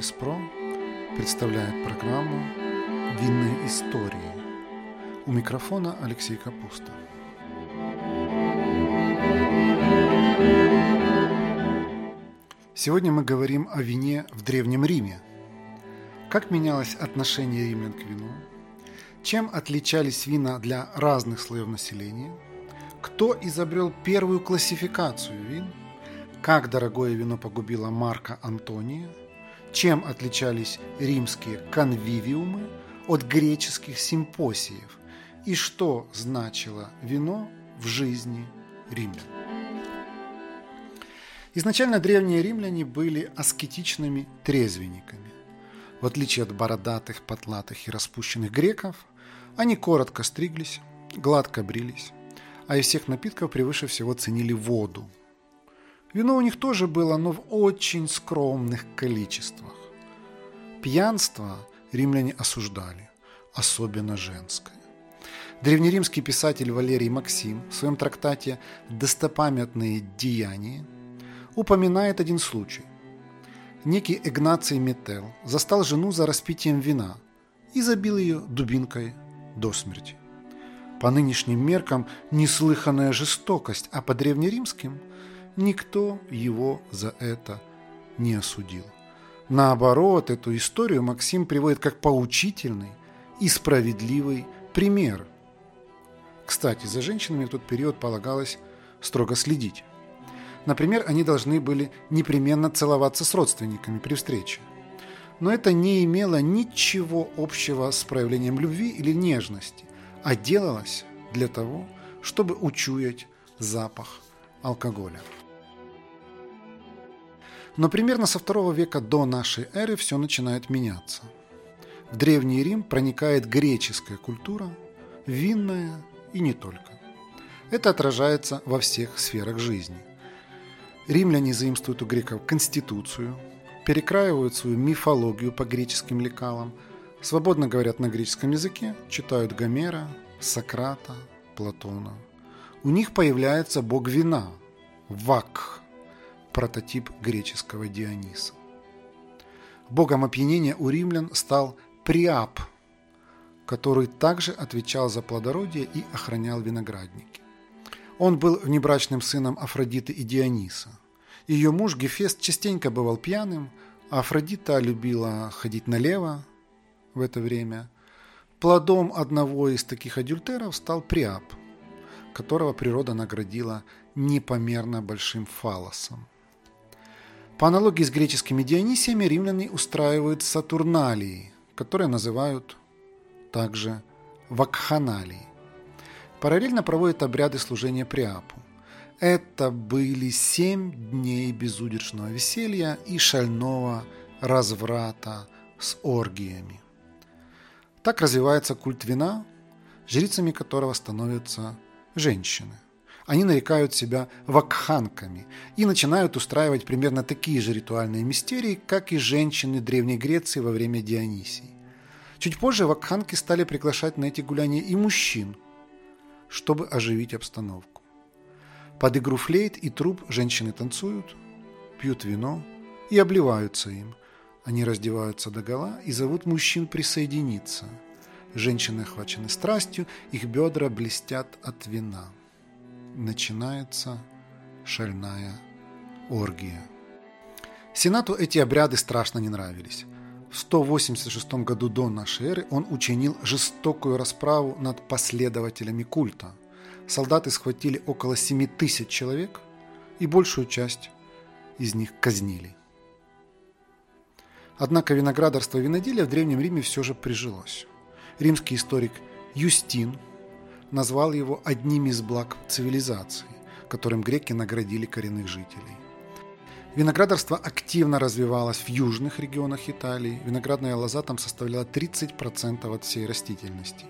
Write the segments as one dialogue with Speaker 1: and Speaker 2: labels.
Speaker 1: ЧИСПРО представляет программу «Винные истории». У микрофона Алексей Капуста. Сегодня мы говорим о вине в Древнем Риме. Как менялось отношение римлян к вину? Чем отличались вина для разных слоев населения? Кто изобрел первую классификацию вин? Как дорогое вино погубило Марка Антония? Чем отличались римские конвивиумы от греческих симпосиев? И что значило вино в жизни римлян? Изначально древние римляне были аскетичными трезвенниками. В отличие от бородатых, потлатых и распущенных греков, они коротко стриглись, гладко брились, а из всех напитков превыше всего ценили воду. Вино у них тоже было, но в очень скромных количествах. Пьянство римляне осуждали, особенно женское. Древнеримский писатель Валерий Максим в своем трактате «Достопамятные деяния» упоминает один случай. Некий Игнаций Метел застал жену за распитием вина и забил ее дубинкой до смерти. По нынешним меркам неслыханная жестокость, а по древнеримским никто его за это не осудил. Наоборот, эту историю Максим приводит как поучительный и справедливый пример. Кстати, за женщинами в тот период полагалось строго следить. Например, они должны были непременно целоваться с родственниками при встрече. Но это не имело ничего общего с проявлением любви или нежности, а делалось для того, чтобы учуять запах алкоголя. Но примерно со второго века до нашей эры все начинает меняться. В Древний Рим проникает греческая культура, винная и не только. Это отражается во всех сферах жизни. Римляне заимствуют у греков конституцию, перекраивают свою мифологию по греческим лекалам, свободно говорят на греческом языке, читают Гомера, Сократа, Платона. У них появляется бог вина – Вак, прототип греческого Диониса. Богом опьянения у римлян стал Приап, который также отвечал за плодородие и охранял виноградники. Он был внебрачным сыном Афродиты и Диониса. Ее муж Гефест частенько бывал пьяным, а Афродита любила ходить налево в это время. Плодом одного из таких адюльтеров стал Приап, которого природа наградила непомерно большим фалосом. По аналогии с греческими Дионисиями римляне устраивают сатурналии, которые называют также вакханалии. Параллельно проводят обряды служения Приапу. Это были семь дней безудержного веселья и шального разврата с оргиями. Так развивается культ вина, жрицами которого становятся женщины. Они нарекают себя вакханками и начинают устраивать примерно такие же ритуальные мистерии, как и женщины Древней Греции во время Дионисии. Чуть позже вакханки стали приглашать на эти гуляния и мужчин, чтобы оживить обстановку. Под игру флейт и труб женщины танцуют, пьют вино и обливаются им. Они раздеваются до гола и зовут мужчин присоединиться. Женщины охвачены страстью, их бедра блестят от вина. Начинается шальная оргия. Сенату эти обряды страшно не нравились. В 186 году до нашей эры он учинил жестокую расправу над последователями культа – солдаты схватили около 7 тысяч человек и большую часть из них казнили. Однако виноградарство и виноделие в Древнем Риме все же прижилось. Римский историк Юстин назвал его одним из благ цивилизации, которым греки наградили коренных жителей. Виноградарство активно развивалось в южных регионах Италии. Виноградная лоза там составляла 30% от всей растительности.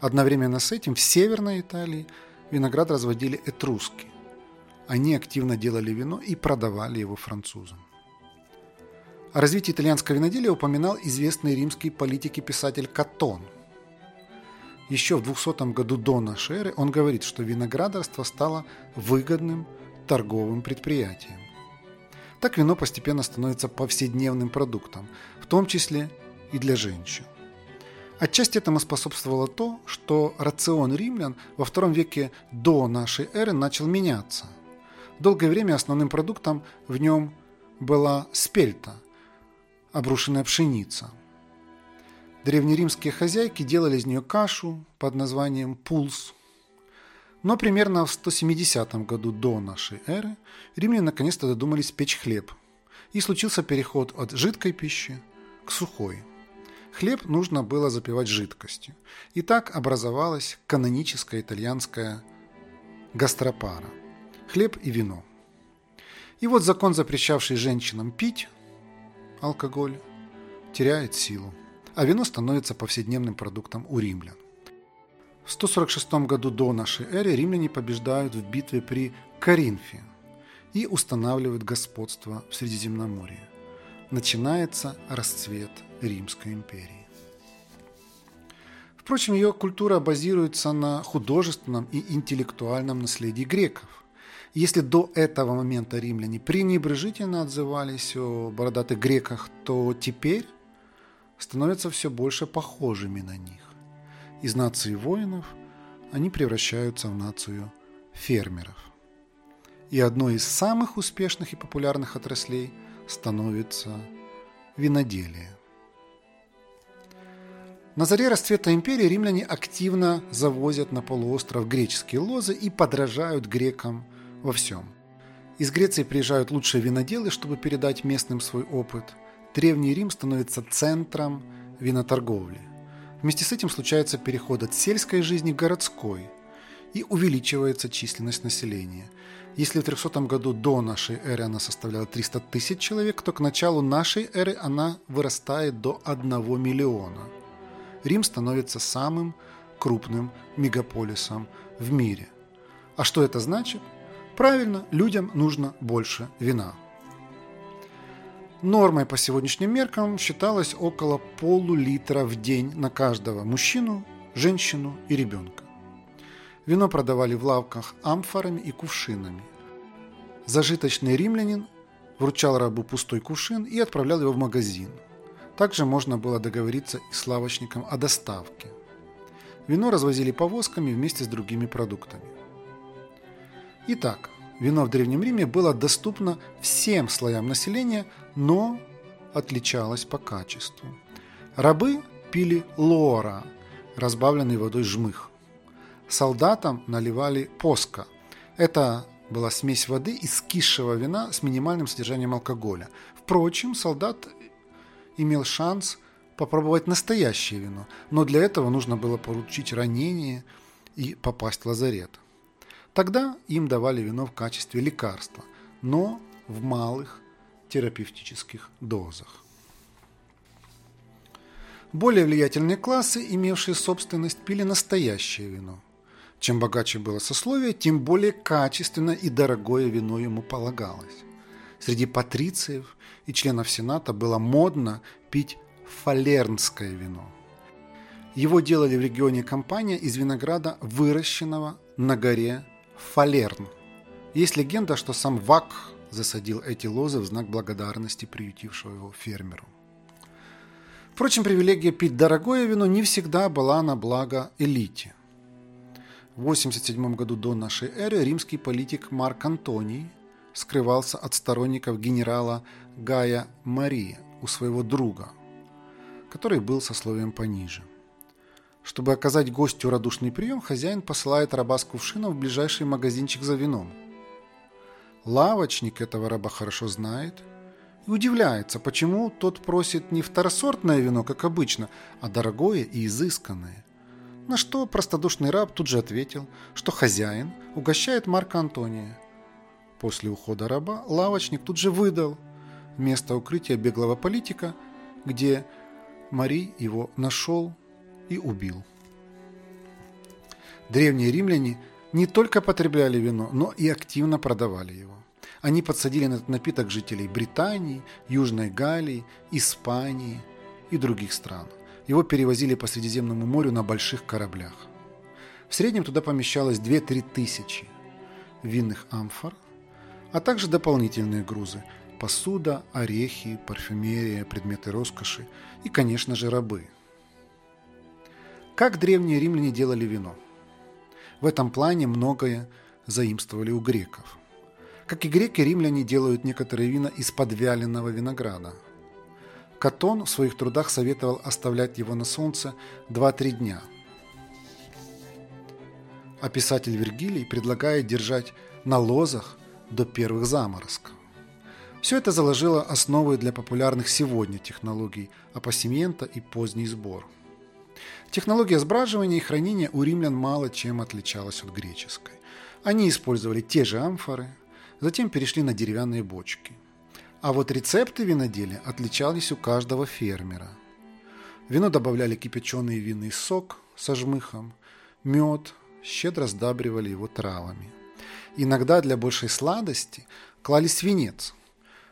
Speaker 1: Одновременно с этим в Северной Италии виноград разводили этруски. Они активно делали вино и продавали его французам. О развитии итальянского виноделия упоминал известный римский политик и писатель Катон. Еще в 200 году до нашей эры он говорит, что виноградарство стало выгодным торговым предприятием. Так вино постепенно становится повседневным продуктом, в том числе и для женщин. Отчасти этому способствовало то, что рацион римлян во втором веке до нашей эры начал меняться. Долгое время основным продуктом в нем была спельта, обрушенная пшеница. Древнеримские хозяйки делали из нее кашу под названием пулс. Но примерно в 170 году до нашей эры римляне наконец-то додумались печь хлеб. И случился переход от жидкой пищи к сухой. Хлеб нужно было запивать жидкостью. И так образовалась каноническая итальянская гастропара – хлеб и вино. И вот закон, запрещавший женщинам пить алкоголь, теряет силу, а вино становится повседневным продуктом у римлян. В 146 году до нашей эры римляне побеждают в битве при Коринфе и устанавливают господство в Средиземноморье. Начинается расцвет Римской империи. Впрочем, ее культура базируется на художественном и интеллектуальном наследии греков. Если до этого момента римляне пренебрежительно отзывались о бородатых греках, то теперь становятся все больше похожими на них. Из нации воинов они превращаются в нацию фермеров. И одной из самых успешных и популярных отраслей становится виноделие. На заре расцвета империи римляне активно завозят на полуостров греческие лозы и подражают грекам во всем. Из Греции приезжают лучшие виноделы, чтобы передать местным свой опыт. Древний Рим становится центром виноторговли. Вместе с этим случается переход от сельской жизни к городской и увеличивается численность населения. Если в 300 году до нашей эры она составляла 300 тысяч человек, то к началу нашей эры она вырастает до 1 миллиона. Рим становится самым крупным мегаполисом в мире. А что это значит? Правильно, людям нужно больше вина. Нормой по сегодняшним меркам считалось около полулитра в день на каждого мужчину, женщину и ребенка. Вино продавали в лавках амфорами и кувшинами. Зажиточный римлянин вручал рабу пустой кувшин и отправлял его в магазин. Также можно было договориться и с лавочником о доставке. Вино развозили повозками вместе с другими продуктами. Итак, Вино в Древнем Риме было доступно всем слоям населения, но отличалось по качеству. Рабы пили лора, разбавленный водой жмых. Солдатам наливали поска. Это была смесь воды и скисшего вина с минимальным содержанием алкоголя. Впрочем, солдат имел шанс попробовать настоящее вино, но для этого нужно было получить ранение и попасть в лазарет. Тогда им давали вино в качестве лекарства, но в малых терапевтических дозах. Более влиятельные классы, имевшие собственность, пили настоящее вино. Чем богаче было сословие, тем более качественно и дорогое вино ему полагалось. Среди патрициев и членов Сената было модно пить фалернское вино. Его делали в регионе Кампания из винограда, выращенного на горе Фалерн. Есть легенда, что сам Вак засадил эти лозы в знак благодарности приютившего его фермеру. Впрочем, привилегия пить дорогое вино не всегда была на благо элите. В 87 году до нашей эры римский политик Марк Антоний скрывался от сторонников генерала Гая Мария у своего друга, который был сословием пониже – чтобы оказать гостю радушный прием, хозяин посылает раба с кувшином в ближайший магазинчик за вином. Лавочник этого раба хорошо знает и удивляется, почему тот просит не второсортное вино, как обычно, а дорогое и изысканное. На что простодушный раб тут же ответил, что хозяин угощает Марка Антония. После ухода раба лавочник тут же выдал место укрытия беглого политика, где Мари его нашел и убил. Древние римляне не только потребляли вино, но и активно продавали его. Они подсадили на этот напиток жителей Британии, Южной Галлии, Испании и других стран. Его перевозили по Средиземному морю на больших кораблях. В среднем туда помещалось 2-3 тысячи винных амфор, а также дополнительные грузы посуда, орехи, парфюмерия, предметы роскоши и, конечно же, рабы. Как древние римляне делали вино? В этом плане многое заимствовали у греков. Как и греки, римляне делают некоторые вина из подвяленного винограда. Катон в своих трудах советовал оставлять его на солнце 2-3 дня. А писатель Вергилий предлагает держать на лозах до первых заморозков. Все это заложило основы для популярных сегодня технологий апассимента и поздний сбор. Технология сбраживания и хранения у римлян мало чем отличалась от греческой. Они использовали те же амфоры, затем перешли на деревянные бочки. А вот рецепты виноделия отличались у каждого фермера. вино добавляли кипяченый винный сок со жмыхом, мед, щедро сдабривали его травами. Иногда для большей сладости клали свинец,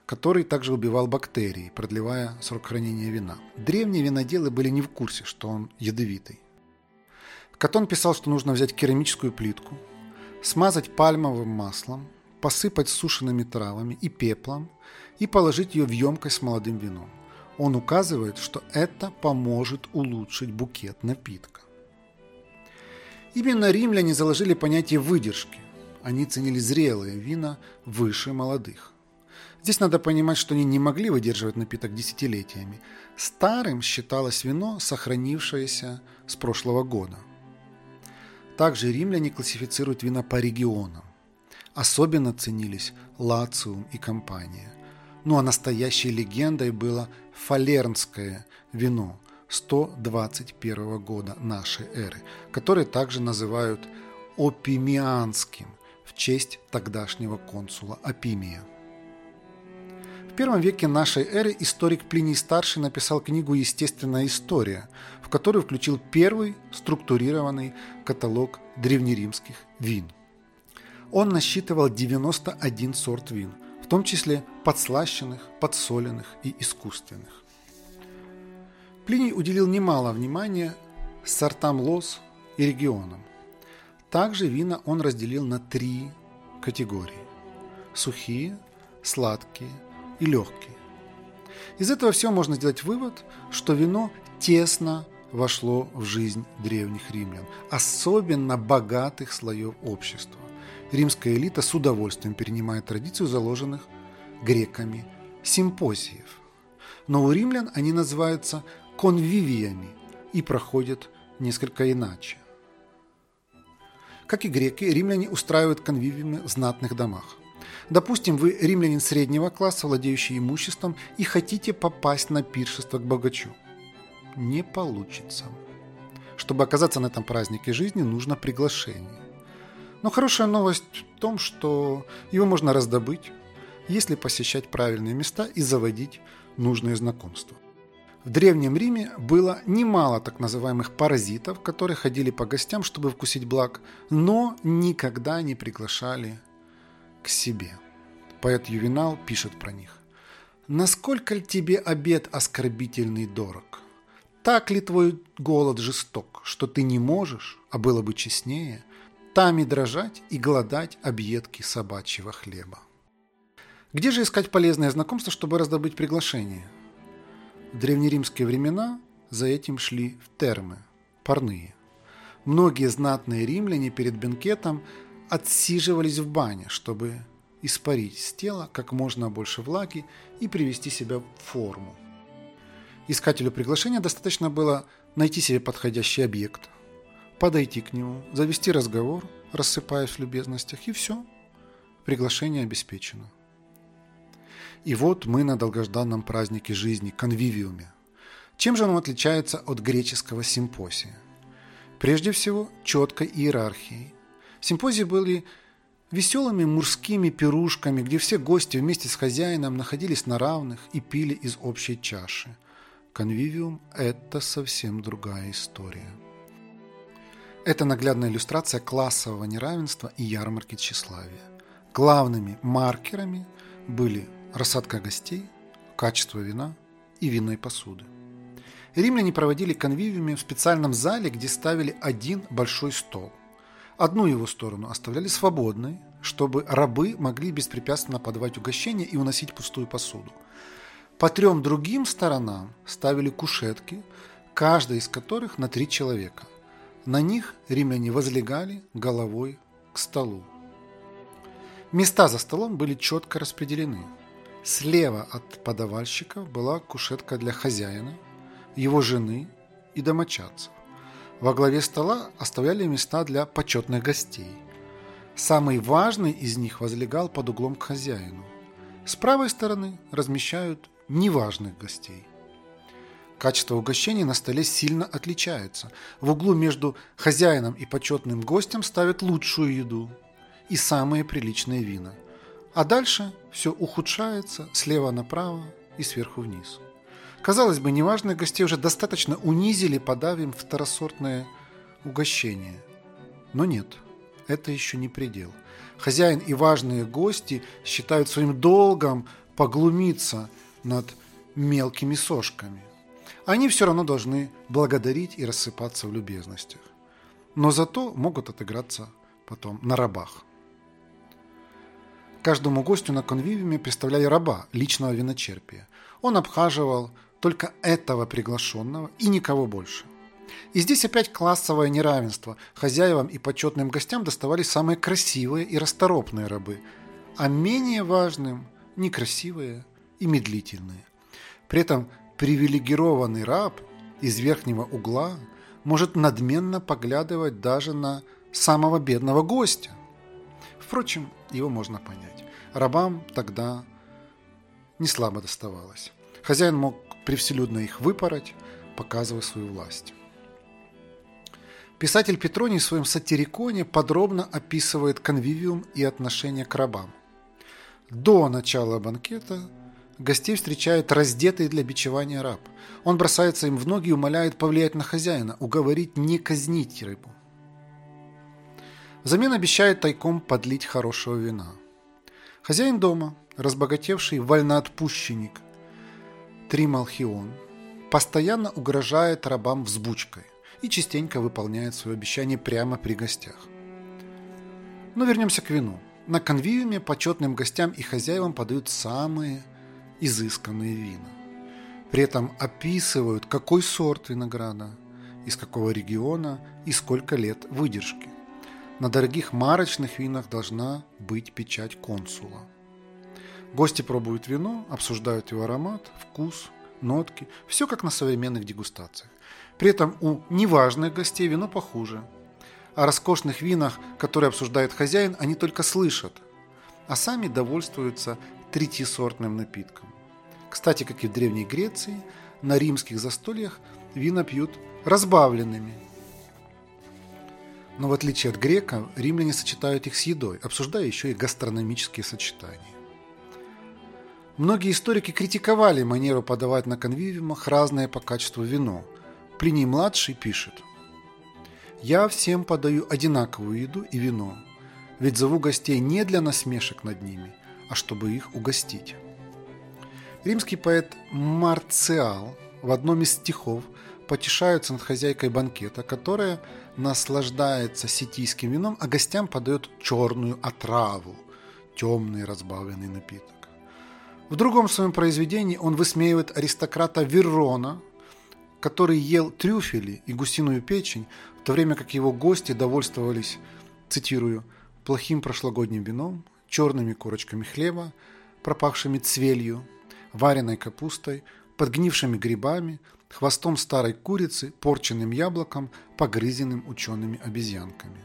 Speaker 1: который также убивал бактерии, продлевая срок хранения вина. Древние виноделы были не в курсе, что он ядовитый. Катон писал, что нужно взять керамическую плитку, смазать пальмовым маслом, посыпать сушеными травами и пеплом и положить ее в емкость с молодым вином. Он указывает, что это поможет улучшить букет напитка. Именно римляне заложили понятие выдержки. Они ценили зрелые вина выше молодых. Здесь надо понимать, что они не могли выдерживать напиток десятилетиями. Старым считалось вино, сохранившееся с прошлого года. Также римляне классифицируют вина по регионам. Особенно ценились Лациум и компания. Ну а настоящей легендой было фалернское вино 121 года нашей эры, которое также называют опимианским в честь тогдашнего консула Апимия. Первом веке нашей эры историк Плиний Старший написал книгу «Естественная история», в которую включил первый структурированный каталог древнеримских вин – он насчитывал 91 сорт вин, в том числе подслащенных, подсоленных и искусственных. Плиний уделил немало внимания сортам лоз и регионам. Также вина он разделил на три категории – сухие, сладкие и легкие. Из этого всего можно сделать вывод, что вино тесно вошло в жизнь древних римлян, особенно богатых слоев общества римская элита с удовольствием перенимает традицию заложенных греками симпозиев. Но у римлян они называются конвивиями и проходят несколько иначе. Как и греки, римляне устраивают конвивиумы в знатных домах. Допустим, вы римлянин среднего класса, владеющий имуществом, и хотите попасть на пиршество к богачу. Не получится. Чтобы оказаться на этом празднике жизни, нужно приглашение. Но хорошая новость в том, что его можно раздобыть, если посещать правильные места и заводить нужные знакомства. В Древнем Риме было немало так называемых паразитов, которые ходили по гостям, чтобы вкусить благ, но никогда не приглашали к себе. Поэт Ювенал пишет про них. «Насколько ли тебе обед оскорбительный дорог? Так ли твой голод жесток, что ты не можешь, а было бы честнее, Тами дрожать и голодать объедки собачьего хлеба. Где же искать полезное знакомство, чтобы раздобыть приглашение? В древнеримские времена за этим шли в термы, парные. Многие знатные римляне перед бенкетом отсиживались в бане, чтобы испарить с тела как можно больше влаги и привести себя в форму. Искателю приглашения достаточно было найти себе подходящий объект, подойти к нему, завести разговор, рассыпаясь в любезностях, и все. Приглашение обеспечено. И вот мы на долгожданном празднике жизни, конвивиуме. Чем же он отличается от греческого симпосия? Прежде всего, четкой иерархией. Симпозии были веселыми мужскими пирушками, где все гости вместе с хозяином находились на равных и пили из общей чаши. Конвивиум – это совсем другая история. Это наглядная иллюстрация классового неравенства и ярмарки тщеславия. Главными маркерами были рассадка гостей, качество вина и винной посуды. Римляне проводили конвивиуми в специальном зале, где ставили один большой стол. Одну его сторону оставляли свободной, чтобы рабы могли беспрепятственно подавать угощения и уносить пустую посуду. По трем другим сторонам ставили кушетки, каждая из которых на три человека. На них римляне возлегали головой к столу. Места за столом были четко распределены. Слева от подавальщика была кушетка для хозяина, его жены и домочадцев. Во главе стола оставляли места для почетных гостей. Самый важный из них возлегал под углом к хозяину. С правой стороны размещают неважных гостей. Качество угощений на столе сильно отличается. В углу между хозяином и почетным гостем ставят лучшую еду и самые приличные вина. А дальше все ухудшается слева направо и сверху вниз. Казалось бы, неважных гостей уже достаточно унизили, подав им второсортное угощение. Но нет, это еще не предел. Хозяин и важные гости считают своим долгом поглумиться над мелкими сошками. Они все равно должны благодарить и рассыпаться в любезностях. Но зато могут отыграться потом на рабах. Каждому гостю на конвивиуме представляли раба личного виночерпия. Он обхаживал только этого приглашенного и никого больше. И здесь опять классовое неравенство. Хозяевам и почетным гостям доставались самые красивые и расторопные рабы, а менее важным – некрасивые и медлительные. При этом привилегированный раб из верхнего угла может надменно поглядывать даже на самого бедного гостя. Впрочем, его можно понять. Рабам тогда не слабо доставалось. Хозяин мог превселюдно их выпороть, показывая свою власть. Писатель Петроний в своем сатириконе подробно описывает конвивиум и отношение к рабам. До начала банкета гостей встречает раздетый для бичевания раб. Он бросается им в ноги и умоляет повлиять на хозяина, уговорить не казнить рыбу. Взамен обещает тайком подлить хорошего вина. Хозяин дома, разбогатевший вольноотпущенник, Трималхион постоянно угрожает рабам взбучкой и частенько выполняет свое обещание прямо при гостях. Но вернемся к вину. На конвиуме почетным гостям и хозяевам подают самые изысканные вина. При этом описывают, какой сорт винограда, из какого региона и сколько лет выдержки. На дорогих марочных винах должна быть печать консула – Гости пробуют вино, обсуждают его аромат, вкус, нотки. Все как на современных дегустациях. При этом у неважных гостей вино похуже. О роскошных винах, которые обсуждает хозяин, они только слышат, а сами довольствуются третьесортным напитком. Кстати, как и в Древней Греции, на римских застольях вина пьют разбавленными. Но в отличие от греков, римляне сочетают их с едой, обсуждая еще и гастрономические сочетания. Многие историки критиковали манеру подавать на конвивиумах разное по качеству вино. Плиний-младший пишет «Я всем подаю одинаковую еду и вино, ведь зову гостей не для насмешек над ними, а чтобы их угостить». Римский поэт Марциал в одном из стихов потешаются над хозяйкой банкета, которая наслаждается ситийским вином, а гостям подает черную отраву, темный разбавленный напиток. В другом своем произведении он высмеивает аристократа Веррона, который ел трюфели и гусиную печень, в то время как его гости довольствовались, цитирую, плохим прошлогодним вином, черными корочками хлеба, пропавшими цвелью, вареной капустой, подгнившими грибами, хвостом старой курицы, порченным яблоком, погрызенным учеными обезьянками.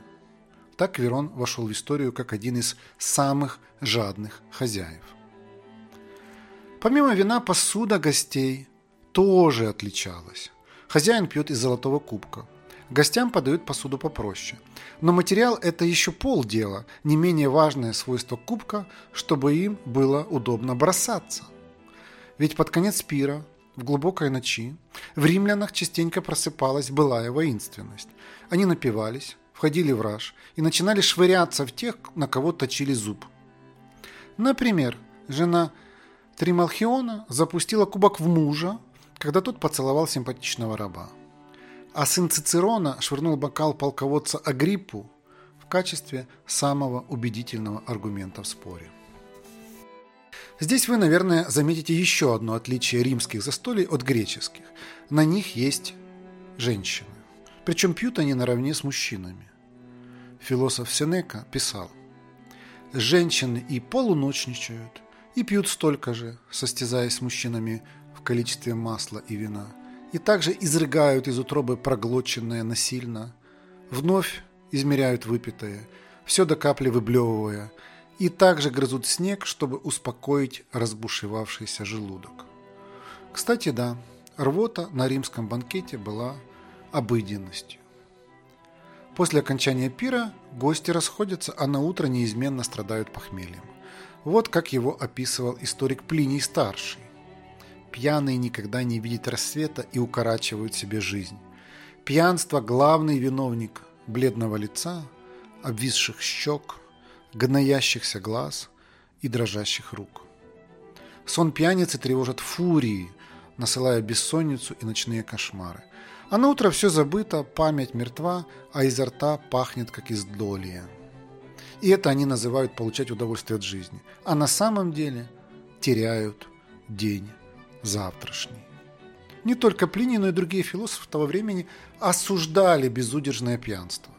Speaker 1: Так Верон вошел в историю как один из самых жадных хозяев. Помимо вина, посуда гостей тоже отличалась. Хозяин пьет из золотого кубка. Гостям подают посуду попроще. Но материал – это еще полдела, не менее важное свойство кубка, чтобы им было удобно бросаться. Ведь под конец пира, в глубокой ночи, в римлянах частенько просыпалась былая воинственность. Они напивались, входили в раж и начинали швыряться в тех, на кого точили зуб. Например, жена Трималхиона запустила кубок в мужа, когда тот поцеловал симпатичного раба. А сын Цицерона швырнул бокал полководца Агриппу в качестве самого убедительного аргумента в споре. Здесь вы, наверное, заметите еще одно отличие римских застолий от греческих. На них есть женщины. Причем пьют они наравне с мужчинами. Философ Сенека писал, «Женщины и полуночничают, и пьют столько же, состязаясь с мужчинами в количестве масла и вина, и также изрыгают из утробы проглоченное насильно, вновь измеряют выпитое, все до капли выблевывая, и также грызут снег, чтобы успокоить разбушевавшийся желудок. Кстати, да, рвота на римском банкете была обыденностью. После окончания пира гости расходятся, а на утро неизменно страдают похмельем. Вот как его описывал историк Плиний Старший. Пьяные никогда не видят рассвета и укорачивают себе жизнь. Пьянство – главный виновник бледного лица, обвисших щек, гноящихся глаз и дрожащих рук. Сон пьяницы тревожит фурии, насылая бессонницу и ночные кошмары. А на утро все забыто, память мертва, а изо рта пахнет, как из долия. И это они называют получать удовольствие от жизни. А на самом деле теряют день завтрашний. Не только Плиний, но и другие философы того времени осуждали безудержное пьянство.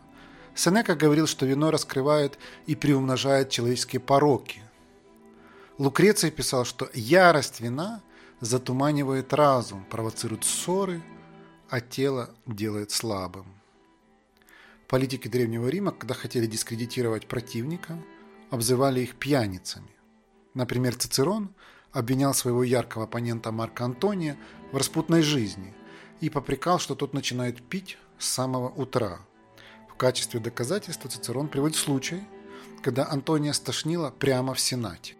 Speaker 1: Сенека говорил, что вино раскрывает и приумножает человеческие пороки. Лукреций писал, что ярость вина затуманивает разум, провоцирует ссоры, а тело делает слабым. Политики Древнего Рима, когда хотели дискредитировать противника, обзывали их пьяницами. Например, Цицерон обвинял своего яркого оппонента Марка Антония в распутной жизни и попрекал, что тот начинает пить с самого утра – качестве доказательства Цицерон приводит случай, когда Антония стошнила прямо в Сенате.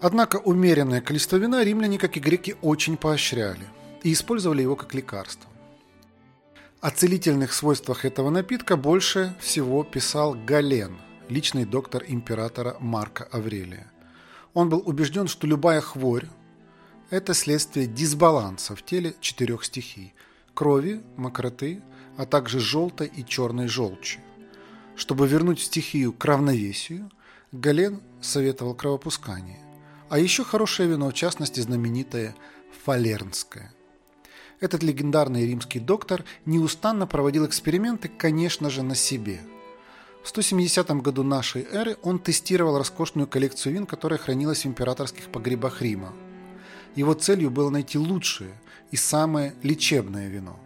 Speaker 1: Однако умеренное количество вина римляне, как и греки, очень поощряли и использовали его как лекарство. О целительных свойствах этого напитка больше всего писал Гален, личный доктор императора Марка Аврелия. Он был убежден, что любая хворь – это следствие дисбаланса в теле четырех стихий – крови, мокроты, а также желтой и черной желчи. Чтобы вернуть стихию к равновесию, Гален советовал кровопускание. А еще хорошее вино, в частности знаменитое фалернское. Этот легендарный римский доктор неустанно проводил эксперименты, конечно же, на себе. В 170 году нашей эры он тестировал роскошную коллекцию вин, которая хранилась в императорских погребах Рима. Его целью было найти лучшее и самое лечебное вино.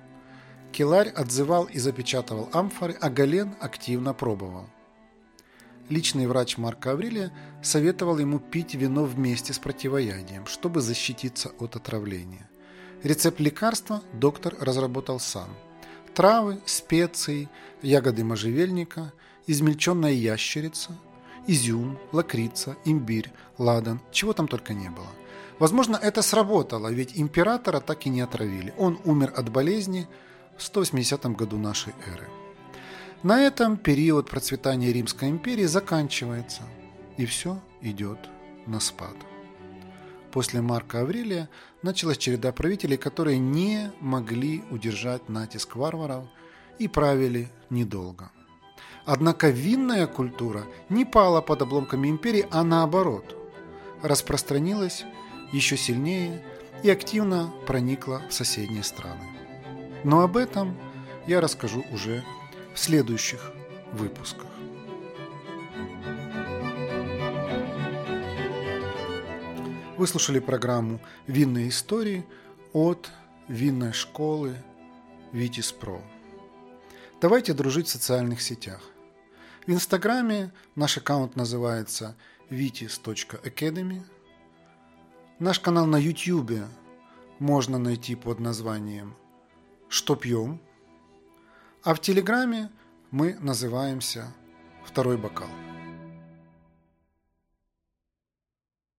Speaker 1: Келарь отзывал и запечатывал амфоры, а Гален активно пробовал. Личный врач Марка Аврелия советовал ему пить вино вместе с противоядием, чтобы защититься от отравления. Рецепт лекарства доктор разработал сам. Травы, специи, ягоды можжевельника, измельченная ящерица, изюм, лакрица, имбирь, ладан, чего там только не было. Возможно, это сработало, ведь императора так и не отравили. Он умер от болезни – в 180 году нашей эры. На этом период процветания Римской империи заканчивается, и все идет на спад. После Марка Аврелия началась череда правителей, которые не могли удержать натиск варваров и правили недолго. Однако винная культура не пала под обломками империи, а наоборот, распространилась еще сильнее и активно проникла в соседние страны. Но об этом я расскажу уже в следующих выпусках. Вы слушали программу «Винные истории» от винной школы Витис Про. Давайте дружить в социальных сетях. В Инстаграме наш аккаунт называется vitis.academy. Наш канал на YouTube можно найти под названием что пьем, а в Телеграме мы называемся «Второй бокал».